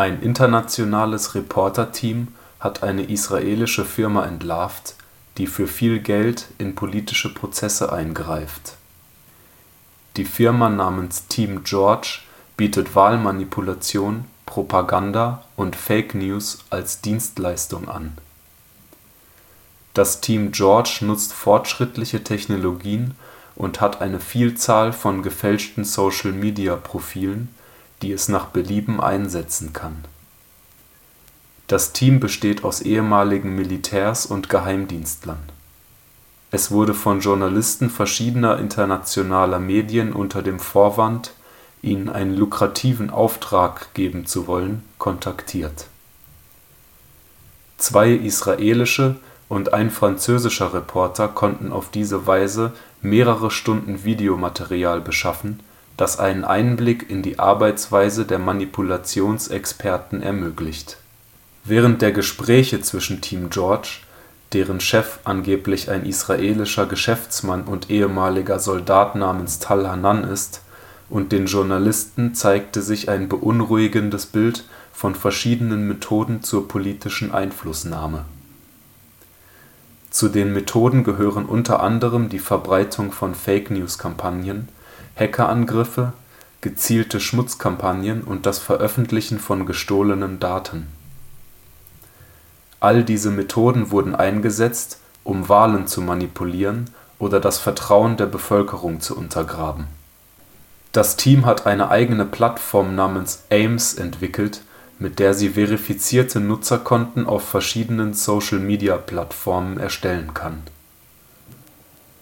Ein internationales Reporterteam hat eine israelische Firma entlarvt, die für viel Geld in politische Prozesse eingreift. Die Firma namens Team George bietet Wahlmanipulation, Propaganda und Fake News als Dienstleistung an. Das Team George nutzt fortschrittliche Technologien und hat eine Vielzahl von gefälschten Social-Media-Profilen, die es nach Belieben einsetzen kann. Das Team besteht aus ehemaligen Militärs und Geheimdienstlern. Es wurde von Journalisten verschiedener internationaler Medien unter dem Vorwand, ihnen einen lukrativen Auftrag geben zu wollen, kontaktiert. Zwei israelische und ein französischer Reporter konnten auf diese Weise mehrere Stunden Videomaterial beschaffen, das einen Einblick in die Arbeitsweise der Manipulationsexperten ermöglicht. Während der Gespräche zwischen Team George, deren Chef angeblich ein israelischer Geschäftsmann und ehemaliger Soldat namens Tal Hanan ist, und den Journalisten zeigte sich ein beunruhigendes Bild von verschiedenen Methoden zur politischen Einflussnahme zu den Methoden gehören unter anderem die Verbreitung von Fake-News-Kampagnen, Hackerangriffe, gezielte Schmutzkampagnen und das Veröffentlichen von gestohlenen Daten. All diese Methoden wurden eingesetzt, um Wahlen zu manipulieren oder das Vertrauen der Bevölkerung zu untergraben. Das Team hat eine eigene Plattform namens Ames entwickelt mit der sie verifizierte Nutzerkonten auf verschiedenen Social-Media-Plattformen erstellen kann.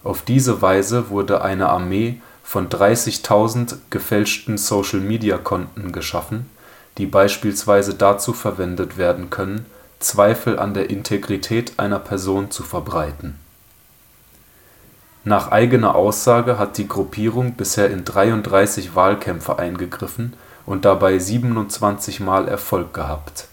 Auf diese Weise wurde eine Armee von 30.000 gefälschten Social-Media-Konten geschaffen, die beispielsweise dazu verwendet werden können, Zweifel an der Integrität einer Person zu verbreiten. Nach eigener Aussage hat die Gruppierung bisher in 33 Wahlkämpfe eingegriffen und dabei 27 Mal Erfolg gehabt.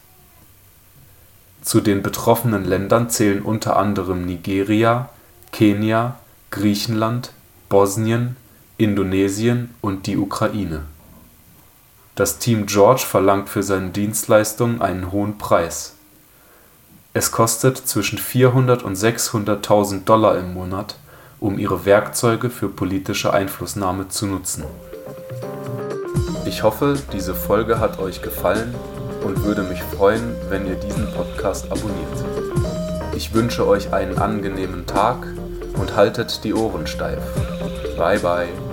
Zu den betroffenen Ländern zählen unter anderem Nigeria, Kenia, Griechenland, Bosnien, Indonesien und die Ukraine. Das Team George verlangt für seine Dienstleistungen einen hohen Preis. Es kostet zwischen 400 und 600.000 Dollar im Monat, um ihre Werkzeuge für politische Einflussnahme zu nutzen ich hoffe, diese Folge hat euch gefallen und würde mich freuen, wenn ihr diesen Podcast abonniert. Ich wünsche euch einen angenehmen Tag und haltet die Ohren steif. Bye bye.